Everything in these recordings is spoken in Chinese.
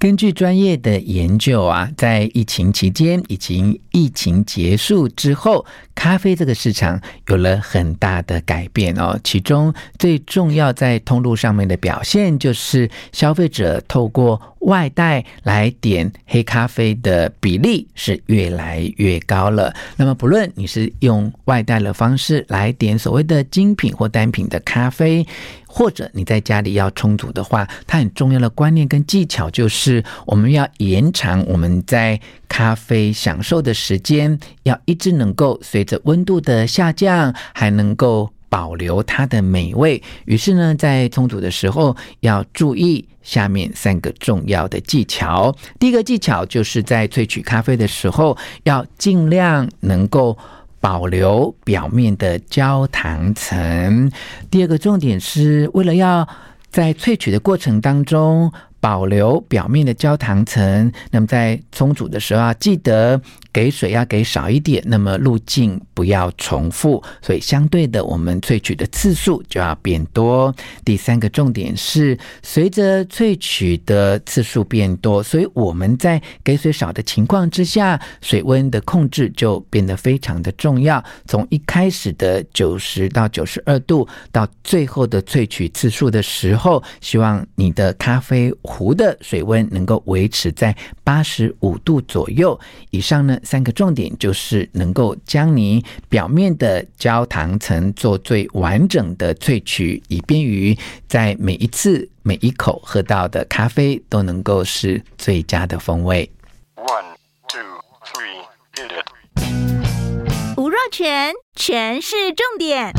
根据专业的研究啊，在疫情期间以及疫情结束之后，咖啡这个市场有了很大的改变哦。其中最重要在通路上面的表现，就是消费者透过外带来点黑咖啡的比例是越来越高了。那么，不论你是用外带的方式来点所谓的精品或单品的咖啡，或者你在家里要冲煮的话，它很重要的观念跟技巧就是，我们要延长我们在咖啡享受的时间，要一直能够随着温度的下降，还能够保留它的美味。于是呢，在冲煮的时候要注意下面三个重要的技巧。第一个技巧就是在萃取咖啡的时候，要尽量能够。保留表面的焦糖层。第二个重点是为了要在萃取的过程当中保留表面的焦糖层，那么在冲煮的时候啊，记得。给水要给少一点，那么路径不要重复，所以相对的，我们萃取的次数就要变多。第三个重点是，随着萃取的次数变多，所以我们在给水少的情况之下，水温的控制就变得非常的重要。从一开始的九十到九十二度，到最后的萃取次数的时候，希望你的咖啡壶的水温能够维持在八十五度左右以上呢。三个重点就是能够将你表面的焦糖层做最完整的萃取，以便于在每一次每一口喝到的咖啡都能够是最佳的风味。One, two, three, 吴若全，全是重点，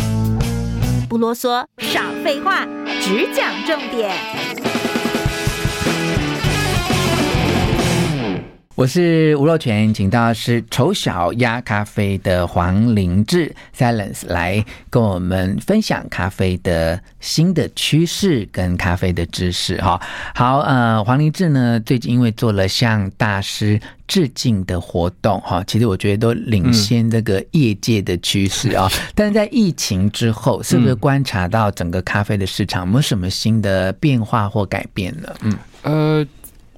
不啰嗦，少废话，只讲重点。我是吴若全，请到是丑小鸭咖啡的黄凌志 Silence 来跟我们分享咖啡的新的趋势跟咖啡的知识哈。好，呃，黄凌志呢，最近因为做了向大师致敬的活动哈，其实我觉得都领先这个业界的趋势啊。嗯、但是在疫情之后，是不是观察到整个咖啡的市场有没有什么新的变化或改变呢？嗯，呃。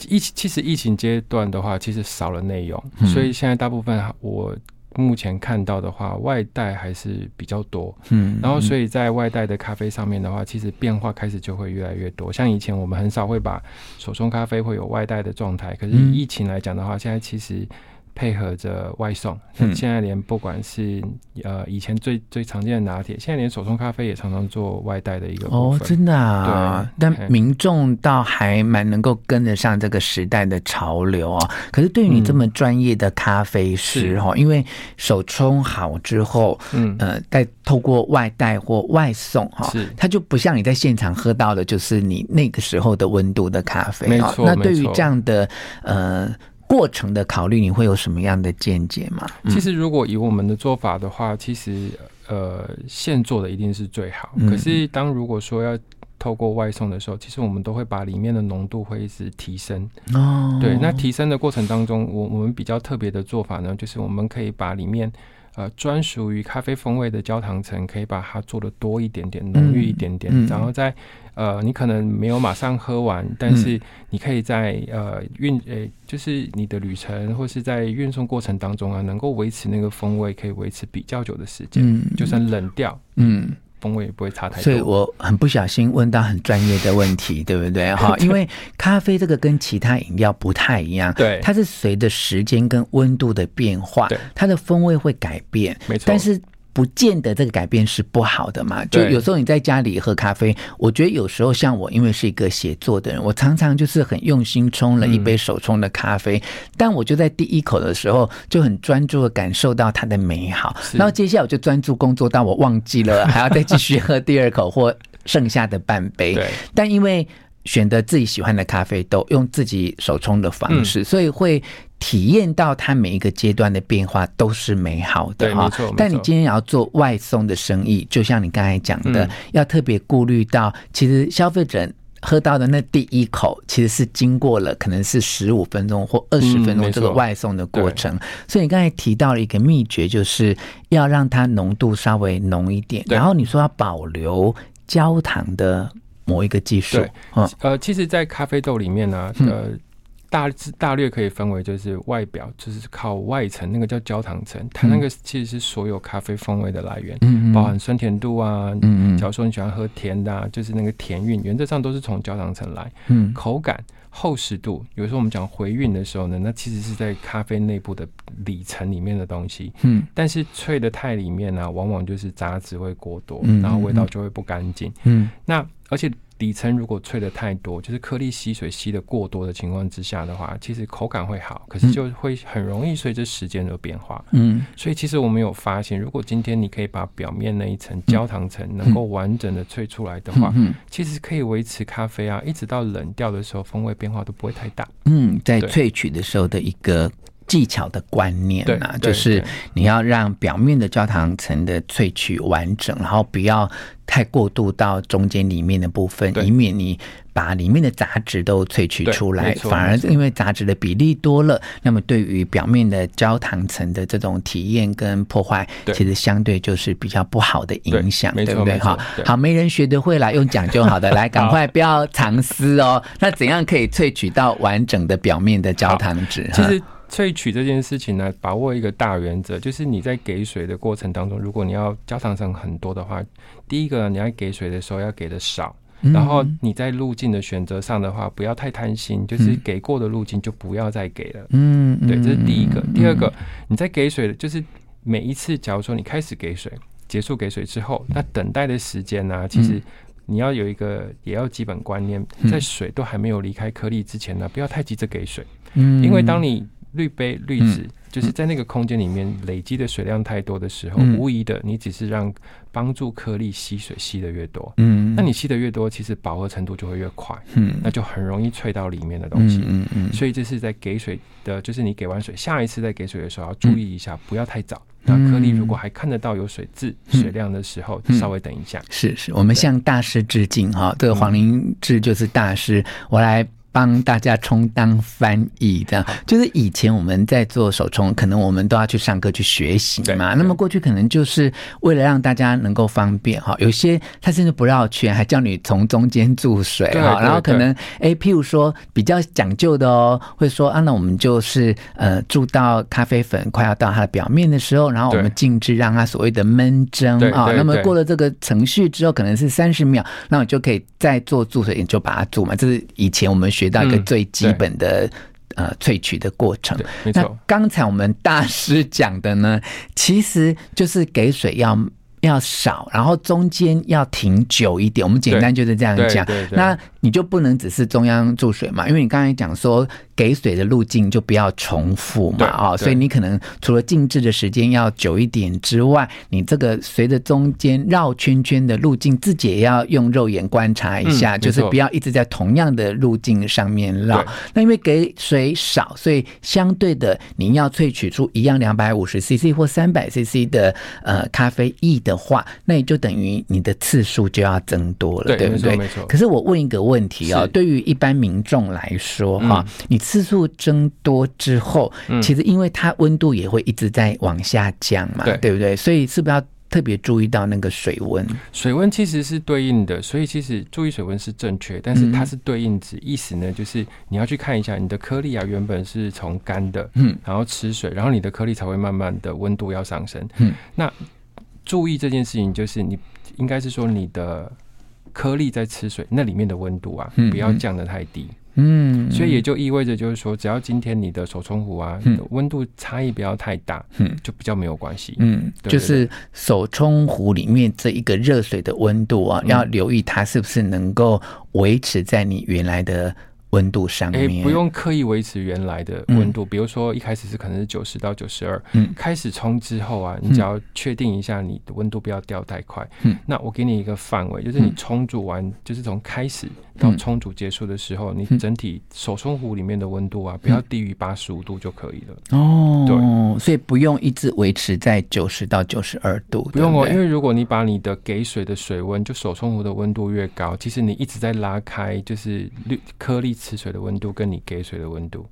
疫其实疫情阶段的话，其实少了内容，嗯，所以现在大部分我目前看到的话，外带还是比较多。嗯，然后所以在外带的咖啡上面的话，其实变化开始就会越来越多。像以前我们很少会把手冲咖啡会有外带的状态，可是疫情来讲的话，现在其实。配合着外送，现在连不管是呃以前最最常见的拿铁，现在连手冲咖啡也常常做外带的一个哦，真的啊。对，但民众倒还蛮能够跟得上这个时代的潮流啊。可是对于你这么专业的咖啡师哈，因为手冲好之后，嗯呃，再透过外带或外送哈，是它就不像你在现场喝到的，就是你那个时候的温度的咖啡。没错，那对于这样的呃。过程的考虑，你会有什么样的见解吗？其实，如果以我们的做法的话，其实呃，现做的一定是最好。可是，当如果说要透过外送的时候，其实我们都会把里面的浓度会一直提升。哦，对，那提升的过程当中，我我们比较特别的做法呢，就是我们可以把里面。呃，专属于咖啡风味的焦糖层，可以把它做的多一点点，浓郁一点点，然后在呃，你可能没有马上喝完，但是你可以在呃运诶、欸，就是你的旅程或是在运送过程当中啊，能够维持那个风味，可以维持比较久的时间，嗯，就算冷掉，嗯。风味也不会差太多，所以我很不小心问到很专业的问题，对不对？哈，因为咖啡这个跟其他饮料不太一样，对，它是随着时间跟温度的变化，对，它的风味会改变，没错，但是。不见得这个改变是不好的嘛？就有时候你在家里喝咖啡，我觉得有时候像我，因为是一个写作的人，我常常就是很用心冲了一杯手冲的咖啡，但我就在第一口的时候就很专注的感受到它的美好，然后接下来我就专注工作到我忘记了还要再继续喝第二口或剩下的半杯。但因为选择自己喜欢的咖啡豆，用自己手冲的方式，所以会。体验到它每一个阶段的变化都是美好的哈，但你今天要做外送的生意，就像你刚才讲的，要特别顾虑到，其实消费者喝到的那第一口，其实是经过了可能是十五分钟或二十分钟这个外送的过程。所以你刚才提到了一个秘诀，就是要让它浓度稍微浓一点，然后你说要保留焦糖的某一个技术。呃，其实，在咖啡豆里面呢，呃。大致大略可以分为，就是外表就是靠外层那个叫焦糖层，它那个其实是所有咖啡风味的来源，嗯，包含酸甜度啊，嗯嗯，假如说你喜欢喝甜的，啊，就是那个甜韵，原则上都是从焦糖层来，嗯，口感。厚实度，有时候我们讲回韵的时候呢，那其实是在咖啡内部的里层里面的东西。嗯，但是萃的太里面呢、啊，往往就是杂质会过多，嗯、然后味道就会不干净。嗯，那而且。底层如果萃的太多，就是颗粒吸水吸的过多的情况之下的话，其实口感会好，可是就会很容易随着时间而变化。嗯，所以其实我们有发现，如果今天你可以把表面那一层焦糖层能够完整的萃出来的话，嗯，其实可以维持咖啡啊，一直到冷掉的时候，风味变化都不会太大。嗯，在萃取的时候的一个。技巧的观念啊，就是你要让表面的焦糖层的萃取完整，然后不要太过度到中间里面的部分，以免你把里面的杂质都萃取出来，反而因为杂质的比例多了，那么对于表面的焦糖层的这种体验跟破坏，其实相对就是比较不好的影响，对，对不对？哈，好，没人学得会啦，用讲就好的，来，赶快不要藏私哦。那怎样可以萃取到完整的表面的焦糖质？其实。萃取这件事情呢，把握一个大原则，就是你在给水的过程当中，如果你要焦糖层很多的话，第一个你要给水的时候要给的少，然后你在路径的选择上的话，不要太贪心，就是给过的路径就不要再给了。嗯，对，这是第一个。第二个，你在给水的，就是每一次，假如说你开始给水，结束给水之后，那等待的时间呢，其实你要有一个也要基本观念，在水都还没有离开颗粒之前呢，不要太急着给水。嗯，因为当你滤杯滤纸就是在那个空间里面累积的水量太多的时候，嗯、无疑的，你只是让帮助颗粒吸水吸的越多。嗯，那你吸的越多，其实饱和程度就会越快。嗯，那就很容易萃到里面的东西。嗯嗯，所以这是在给水的，就是你给完水，下一次再给水的时候要注意一下，不要太早。那颗粒如果还看得到有水渍、水量的时候，稍微等一下。是是，我们向大师致敬哈。这个黄灵志就是大师，我来。帮大家充当翻译，这样就是以前我们在做手冲，可能我们都要去上课去学习嘛。那么过去可能就是为了让大家能够方便哈，有些他甚至不绕圈，还叫你从中间注水哈。然后可能哎，譬如说比较讲究的哦，会说啊，那我们就是呃注到咖啡粉快要到它的表面的时候，然后我们静置让它所谓的闷蒸啊。那么过了这个程序之后，可能是三十秒，那我就可以再做注水，你就把它注嘛。这是以前我们学。学到一个最基本的、嗯、呃萃取的过程。那刚才我们大师讲的呢，其实就是给水要要少，然后中间要停久一点。我们简单就是这样讲。那你就不能只是中央注水嘛？因为你刚才讲说。给水的路径就不要重复嘛，啊，所以你可能除了静置的时间要久一点之外，你这个随着中间绕圈圈的路径，自己也要用肉眼观察一下，就是不要一直在同样的路径上面绕。那因为给水少，所以相对的你要萃取出一样两百五十 CC 或三百 CC 的呃咖啡液的话，那也就等于你的次数就要增多了，对不对？没错。可是我问一个问题啊，对于一般民众来说哈，你。次数增多之后，其实因为它温度也会一直在往下降嘛，对，对不对？所以是不是要特别注意到那个水温？水温其实是对应的，所以其实注意水温是正确，但是它是对应值，意思呢就是你要去看一下你的颗粒啊，原本是从干的，嗯，然后吃水，然后你的颗粒才会慢慢的温度要上升，嗯，那注意这件事情就是你应该是说你的颗粒在吃水，那里面的温度啊，不要降得太低。嗯，所以也就意味着，就是说，只要今天你的手冲壶啊，温度差异不要太大，嗯，就比较没有关系。嗯，就是手冲壶里面这一个热水的温度啊，要留意它是不是能够维持在你原来的。温度上面，欸，不用刻意维持原来的温度，嗯。比如说一开始是可能是九十到九十二，开始冲之后啊，你只要确定一下你的温度不要掉太快。嗯，那我给你一个范围，就是你冲煮完，嗯，就是从开始到冲煮结束的时候，嗯，你整体手冲壶里面的温度啊，不要低于八十五度就可以了。哦，对，所以不用一直维持在九十到九十二度。不用哦，因为如果你把你的给水的水温，就手冲壶的温度越高，其实你一直在拉开，就是粒颗粒。吃水的温度跟你给水的温度，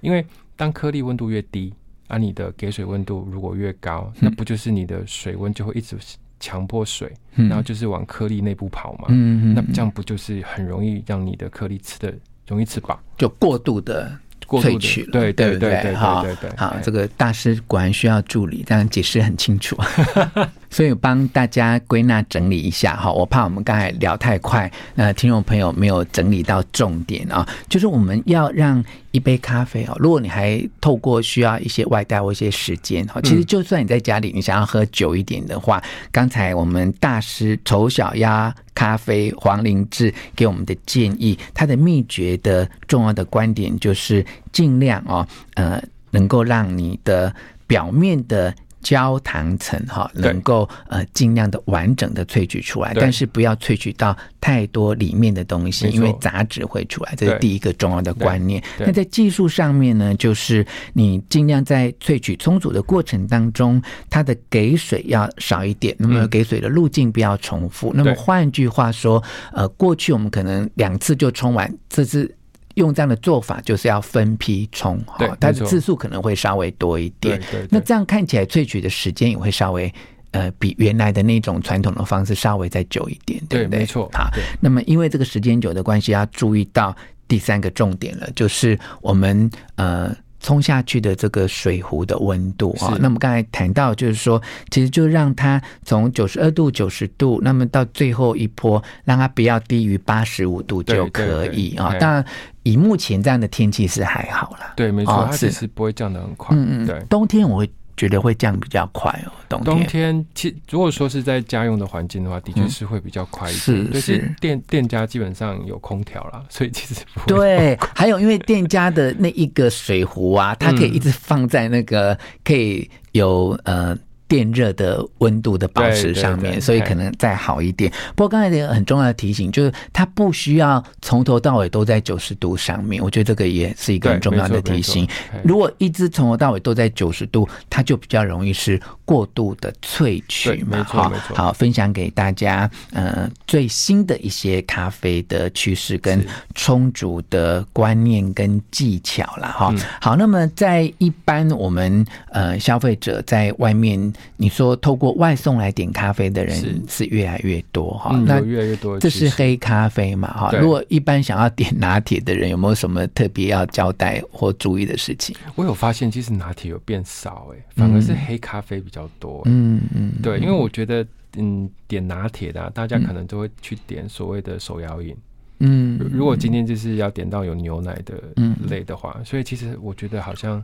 因为当颗粒温度越低，而、啊、你的给水温度如果越高，那不就是你的水温就会一直强迫水，然后就是往颗粒内部跑嘛？嗯嗯那这样不就是很容易让你的颗粒吃的容易吃饱，就过度的萃取了，对对对对，好，好，这个大师果然需要助理，这样解释很清楚。所以帮大家归纳整理一下哈，我怕我们刚才聊太快，那听众朋友没有整理到重点啊，就是我们要让一杯咖啡哦，如果你还透过需要一些外带或一些时间哈，其实就算你在家里你想要喝久一点的话，刚才我们大师丑小鸭咖啡黄灵志给我们的建议，他的秘诀的重要的观点就是尽量哦，呃，能够让你的表面的。焦糖层哈，能够呃尽量的完整的萃取出来，但是不要萃取到太多里面的东西，因为杂质会出来，这是第一个重要的观念。那在技术上面呢，就是你尽量在萃取充足的过程当中，它的给水要少一点，那么给水的路径不要重复。那么换句话说，呃，过去我们可能两次就冲完，这次。用这样的做法，就是要分批冲，哈，它的次数可能会稍微多一点。那这样看起来萃取的时间也会稍微呃比原来的那种传统的方式稍微再久一点，对不对？没错。好，那么因为这个时间久的关系，要注意到第三个重点了，就是我们呃。冲下去的这个水壶的温度啊，那么刚才谈到就是说，其实就让它从九十二度、九十度，那么到最后一波，让它不要低于八十五度就可以啊。当然，以目前这样的天气是还好啦。对，没错，它其实不会降得很快。嗯嗯，对，冬天我会。觉得会降比较快哦。冬天，冬天其如果说是在家用的环境的话，的确是会比较快一点。是是，店店家基本上有空调啦，所以其实不会对。还有，因为店家的那一个水壶啊，它可以一直放在那个可以有呃。电热的温度的保持上面，所以可能再好一点。不过刚才一个很重要的提醒，就是它不需要从头到尾都在九十度上面。我觉得这个也是一个很重要的提醒。如果一直从头到尾都在九十度，它就比较容易是过度的萃取嘛。好，好，分享给大家，呃，最新的一些咖啡的趋势跟充足的观念跟技巧了哈。好，那么在一般我们呃消费者在外面。你说透过外送来点咖啡的人是越来越多哈，那越来越多。这是黑咖啡嘛哈？如果一般想要点拿铁的人，有没有什么特别要交代或注意的事情？我有发现，其实拿铁有变少哎，反而是黑咖啡比较多。嗯嗯，对，因为我觉得嗯，点拿铁的大家可能都会去点所谓的手摇饮。嗯，如果今天就是要点到有牛奶的类的话，所以其实我觉得好像。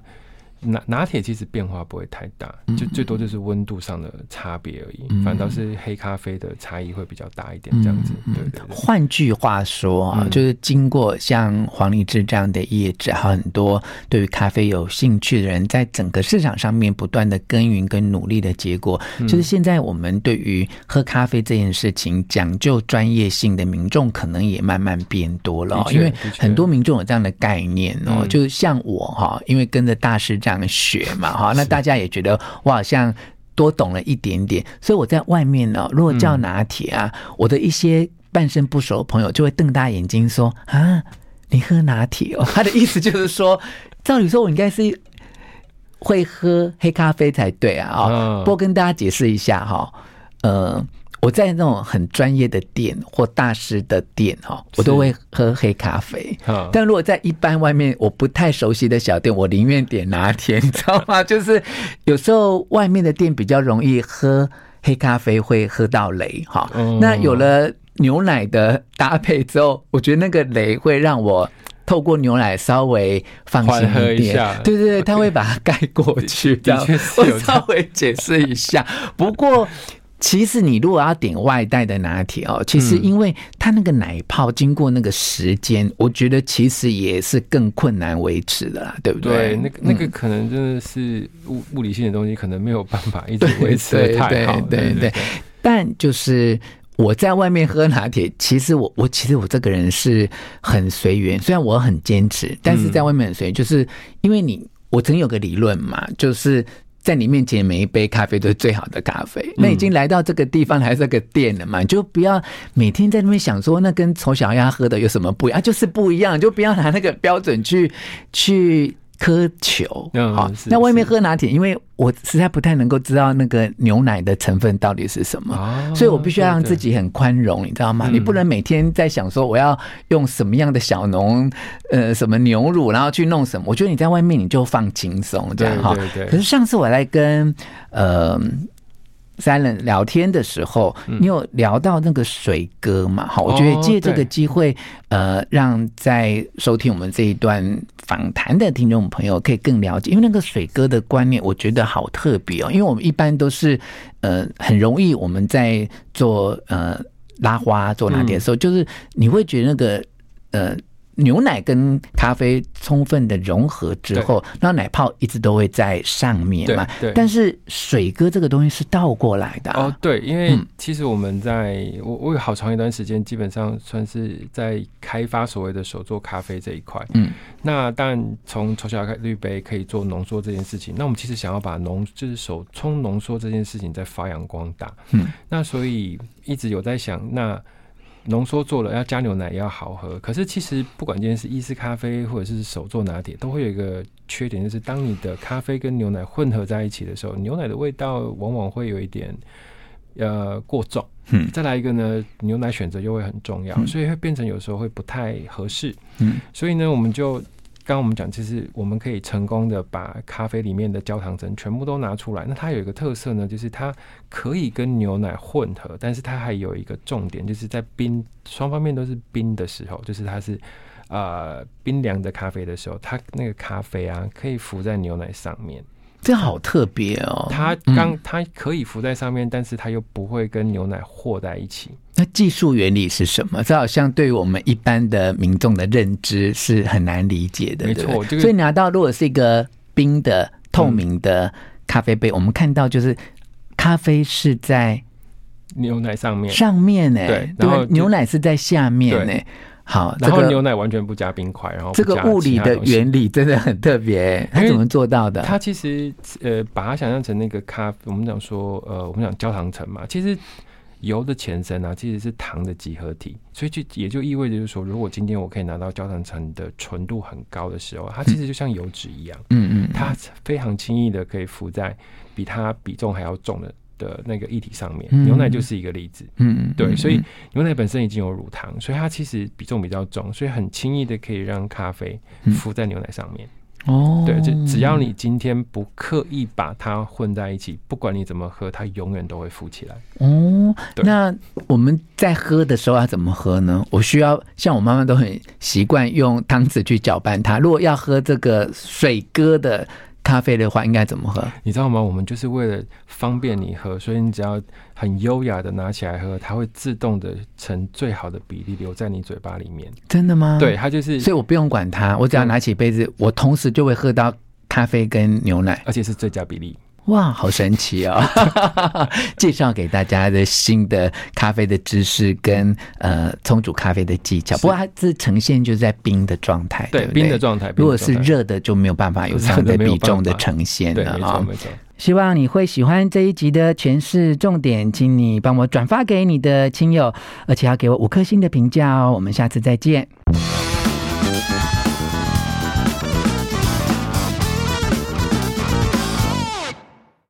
拿拿铁其实变化不会太大，就最多就是温度上的差别而已，嗯、反倒是黑咖啡的差异会比较大一点，这样子。对，对对。换句话说啊，嗯、就是经过像黄立志这样的业者，很多对于咖啡有兴趣的人，在整个市场上面不断的耕耘跟努力的结果，嗯、就是现在我们对于喝咖啡这件事情讲究专业性的民众，可能也慢慢变多了，因为很多民众有这样的概念哦，嗯、就是像我哈，因为跟着大师这样。学嘛哈，那大家也觉得我好像多懂了一点点，所以我在外面呢，如果叫拿铁啊，我的一些半生不熟的朋友就会瞪大眼睛说啊，你喝拿铁哦？他的意思就是说，照理说我应该是会喝黑咖啡才对啊啊！不过跟大家解释一下哈，呃。我在那种很专业的店或大师的店哈，我都会喝黑咖啡。但如果在一般外面我不太熟悉的小店，我宁愿点拿铁，你知道吗？就是有时候外面的店比较容易喝黑咖啡，会喝到雷哈。那有了牛奶的搭配之后，我觉得那个雷会让我透过牛奶稍微放心一点。对对对，他 会把它盖过去。这样 我稍微解释一下，不过。其实你如果要点外带的拿铁哦，其实因为它那个奶泡经过那个时间，我觉得其实也是更困难维持的啦，对不对？对，那个那个可能真的是物物理性的东西，可能没有办法一直维持的 太好。对对对。但就是我在外面喝拿铁，其实我我其实我这个人是很随缘，虽然我很坚持，但是在外面很随缘，就是因为你我曾有个理论嘛，就是。在你面前每一杯咖啡都是最好的咖啡。那已经来到这个地方，还是这个店了嘛？你就不要每天在那边想说，那跟丑小鸭喝的有什么不一样？就是不一样，就不要拿那个标准去去颗球。嗯，好，那外面喝拿铁，因为我实在不太能够知道那个牛奶的成分到底是什么，哦、所以我必须要让自己很宽容，你知道吗？嗯、你不能每天在想说我要用什么样的小农，呃，什么牛乳，然后去弄什么。我觉得你在外面你就放轻松这样哈。可是上次我来跟呃。Simon 聊天的时候，你有聊到那个水哥嘛？好，我觉得借这个机会，呃，让在收听我们这一段访谈的听众朋友可以更了解，因为那个水哥的观念，我觉得好特别哦。因为我们一般都是呃，很容易我们在做呃拉花做拿铁的时候，就是你会觉得那个呃。牛奶跟咖啡充分的融合之后，那奶泡一直都会在上面嘛。对。但是水哥这个东西是倒过来的。哦，对，因为其实我们在我我有好长一段时间，基本上算是在开发所谓的手做咖啡这一块。嗯。那但从从小开滤杯可以做浓缩这件事情，那我们其实想要把浓就是手冲浓缩这件事情再发扬光大。嗯。那所以一直有在想那。浓缩做了要加牛奶也要好喝，可是其实不管今天是意式咖啡或者是手做拿铁，都会有一个缺点，就是当你的咖啡跟牛奶混合在一起的时候，牛奶的味道往往会有一点呃过重。嗯，再来一个呢，牛奶选择又会很重要，所以会变成有时候会不太合适。嗯，所以呢，我们就。刚刚我们讲，就是我们可以成功的把咖啡里面的焦糖层全部都拿出来。那它有一个特色呢，就是它可以跟牛奶混合，但是它还有一个重点，就是在冰双方面都是冰的时候，就是它是呃冰凉的咖啡的时候，它那个咖啡啊可以浮在牛奶上面。这好特别哦！它刚它可以浮在上面，但是它又不会跟牛奶和在一起。那技术原理是什么？这好像对于我们一般的民众的认知是很难理解的。没错，所以拿到如果是一个冰的透明的咖啡杯，我们看到就是咖啡是在牛奶上面，上面呢？对，然后牛奶是在下面呢。好，然后牛奶完全不加冰块，然后这个物理的原理真的很特别，它怎么做到的？它其实呃，把它想象成那个咖，我们讲说呃，我们讲焦糖层嘛，其实油的前身啊，其实是糖的集合体，所以就也就意味着就是说，如果今天我可以拿到焦糖层的纯度很高的时候，它其实就像油脂一样，嗯嗯，它非常轻易的可以浮在比它比重还要重的。的那个液体上面，牛奶就是一个例子。嗯，对，所以牛奶本身已经有乳糖，所以它其实比重比较重，所以很轻易的可以让咖啡浮在牛奶上面。哦，对，就只要你今天不刻意把它混在一起，不管你怎么喝，它永远都会浮起来。哦，那我们在喝的时候要怎么喝呢？我需要像我妈妈都很习惯用汤匙去搅拌它。如果要喝这个水哥的。咖啡的话应该怎么喝？你知道吗？我们就是为了方便你喝，所以你只要很优雅的拿起来喝，它会自动的成最好的比例留在你嘴巴里面。真的吗？对，它就是，所以我不用管它，我只要拿起杯子，我同时就会喝到咖啡跟牛奶，而且是最佳比例。哇，好神奇哦！介绍给大家的新的咖啡的知识跟呃冲煮咖啡的技巧。不过它是呈现就是在冰的状态，对，冰的状态。如果是热的就没有办法有这样的比重的呈现了啊。没错，没错。希望你会喜欢这一集的诠释重点，请你帮我转发给你的亲友，而且要给我五颗星的评价哦。我们下次再见。